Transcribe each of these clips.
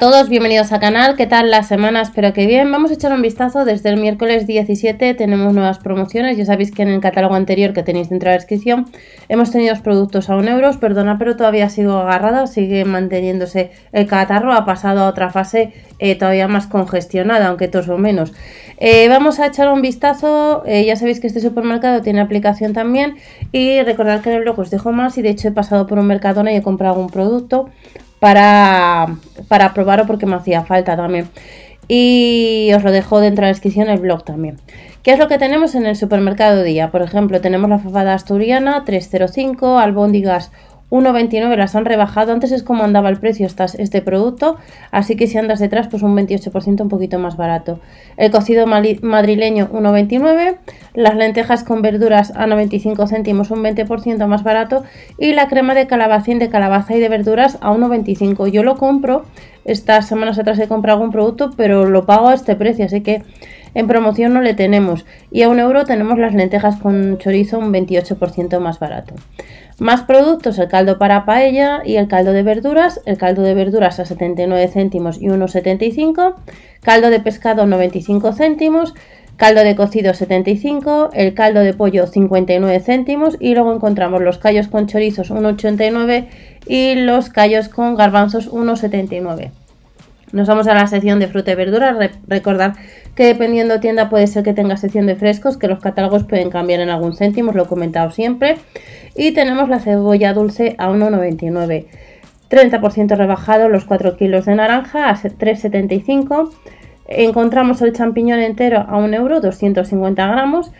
Todos bienvenidos al canal, ¿qué tal la semana? Espero que bien. Vamos a echar un vistazo. Desde el miércoles 17, tenemos nuevas promociones, ya sabéis que en el catálogo anterior que tenéis dentro de la descripción hemos tenido productos a 1 euros, perdona, pero todavía sigo agarrada, sigue manteniéndose el catarro, ha pasado a otra fase eh, todavía más congestionada, aunque todos o menos. Eh, vamos a echar un vistazo, eh, ya sabéis que este supermercado tiene aplicación también. Y recordad que en el blog os dejo más. Y de hecho he pasado por un Mercadona y he comprado un producto para, para probarlo porque me hacía falta también. Y os lo dejo dentro de la descripción el blog también. ¿Qué es lo que tenemos en el supermercado día? Por ejemplo, tenemos la fafada asturiana 305, albóndigas 1,29 las han rebajado. Antes es como andaba el precio este producto, así que si andas detrás, pues un 28% un poquito más barato. El cocido madrileño 1,29, las lentejas con verduras a 95 céntimos un 20% más barato y la crema de calabacín de calabaza y de verduras a 1,25. Yo lo compro, estas semanas atrás he comprado algún producto, pero lo pago a este precio, así que en promoción no le tenemos. Y a un euro tenemos las lentejas con chorizo un 28% más barato. Más productos, el caldo para paella y el caldo de verduras. El caldo de verduras a 79 céntimos y 1,75. Caldo de pescado 95 céntimos. Caldo de cocido 75, el caldo de pollo 59 céntimos y luego encontramos los callos con chorizos 1,89 y los callos con garbanzos 1,79. Nos vamos a la sección de fruta y verduras. recordad que dependiendo tienda puede ser que tenga sección de frescos, que los catálogos pueden cambiar en algún céntimo, os lo he comentado siempre. Y tenemos la cebolla dulce a 1,99. 30% rebajado los 4 kilos de naranja a 3,75. Encontramos el champiñón entero a 1 euro, 250 gramos.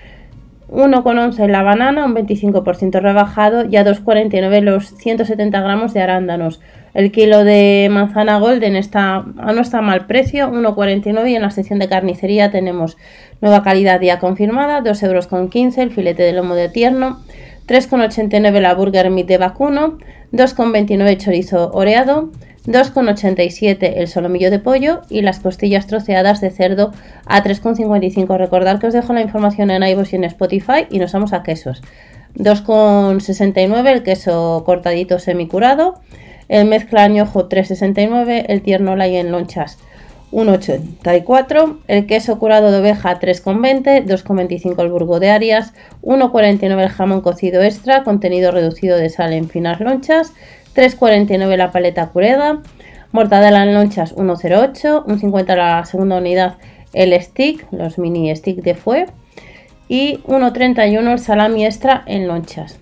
1,11 la banana, un 25% rebajado y a 2,49 los 170 gramos de arándanos. El kilo de manzana golden está, no está a mal precio, 1,49 y en la sección de carnicería tenemos nueva calidad ya confirmada, 2,15 euros el filete de lomo de tierno, 3,89 la burger meat de vacuno, 2,29 chorizo oreado, 2,87 el solomillo de pollo y las costillas troceadas de cerdo a 3,55. Recordad que os dejo la información en iVoox y en Spotify y nos vamos a quesos. 2,69 el queso cortadito semicurado, el mezcla añojo 3,69, el tierno light en lonchas 1,84, el queso curado de oveja 3,20, 2,25 el burgo de Arias, 1,49 el jamón cocido extra, contenido reducido de sal en finas lonchas, 3,49 la paleta cureda, mortadela en lonchas 1,08, 1,50 la segunda unidad el stick, los mini stick de fue y 1,31 el salami extra en lonchas.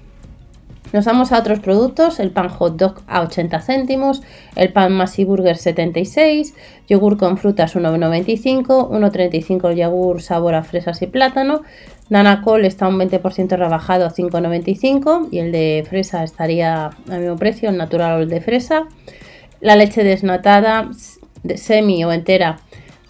Nos vamos a otros productos, el pan hot dog a 80 céntimos, el pan Masi Burger 76, yogur con frutas 1,95, 1,35 el yogur sabor a fresas y plátano, Nanacol está un 20% rebajado a 5,95 y el de fresa estaría al mismo precio, el natural o el de fresa. La leche desnatada de semi o entera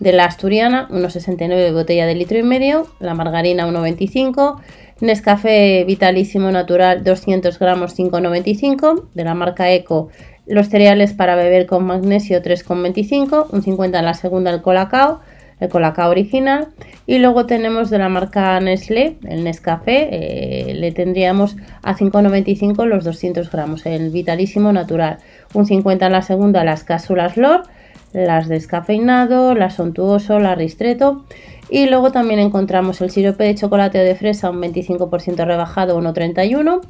de la asturiana, 1,69 botella de litro y medio, la margarina 1,25 Nescafé Vitalísimo Natural 200 gramos 5,95 de la marca Eco. Los cereales para beber con magnesio 3,25, un 50 en la segunda el Colacao, el Colacao original. Y luego tenemos de la marca Nestlé, el Nescafé, eh, le tendríamos a 5,95 los 200 gramos, el Vitalísimo Natural. Un 50 en la segunda las cápsulas LOR, las descafeinado, las Sontuoso, la Ristreto y luego también encontramos el sirope de chocolate o de fresa un 25% rebajado 1,31.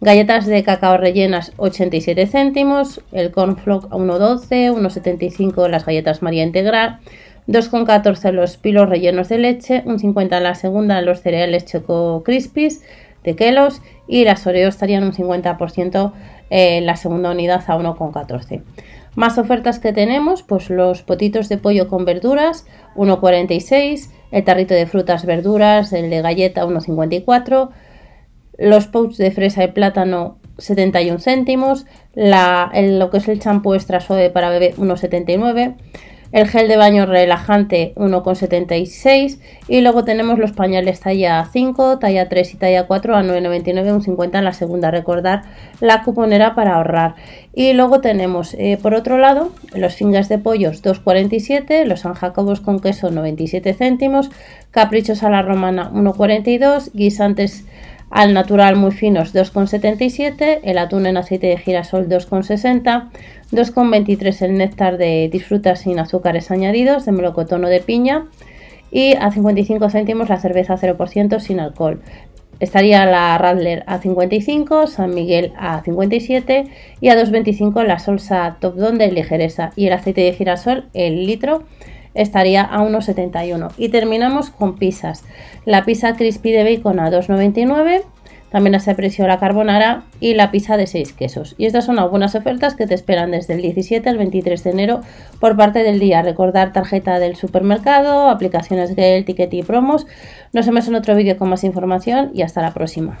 Galletas de cacao rellenas 87 céntimos. El cornflake a 1,12. 1,75 las galletas María Integral. 2,14 los pilos rellenos de leche. 1,50 en la segunda los cereales Choco Crispies de Kelos. Y las Oreo estarían un 50% en la segunda unidad a 1,14. Más ofertas que tenemos, pues los potitos de pollo con verduras, 1,46, el tarrito de frutas, verduras, el de galleta, 1,54, los pouch de fresa y plátano, 71 céntimos, la, lo que es el champú extra suave para bebé, 1,79 el gel de baño relajante 1,76 y luego tenemos los pañales talla 5, talla 3 y talla 4 a 9,99, un 50 en la segunda, recordar la cuponera para ahorrar. Y luego tenemos eh, por otro lado los fingers de pollos 2,47, los San Jacobos con queso 97 céntimos, caprichos a la romana 1,42, guisantes al natural muy finos 2,77, el atún en aceite de girasol 2,60, 2,23 el néctar de disfruta sin azúcares añadidos de melocotono de piña y a 55 céntimos la cerveza 0% sin alcohol. Estaría la Radler a 55, San Miguel a 57 y a 2,25 la Solsa Top Don de ligereza y el aceite de girasol, el litro, estaría a 1,71. Y terminamos con pizzas. La pizza crispy de bacon a 2,99. También a ese precio la carbonara y la pizza de 6 quesos. Y estas son algunas ofertas que te esperan desde el 17 al 23 de enero por parte del día. Recordar tarjeta del supermercado, aplicaciones Gale, Ticket y promos. Nos vemos en otro vídeo con más información y hasta la próxima.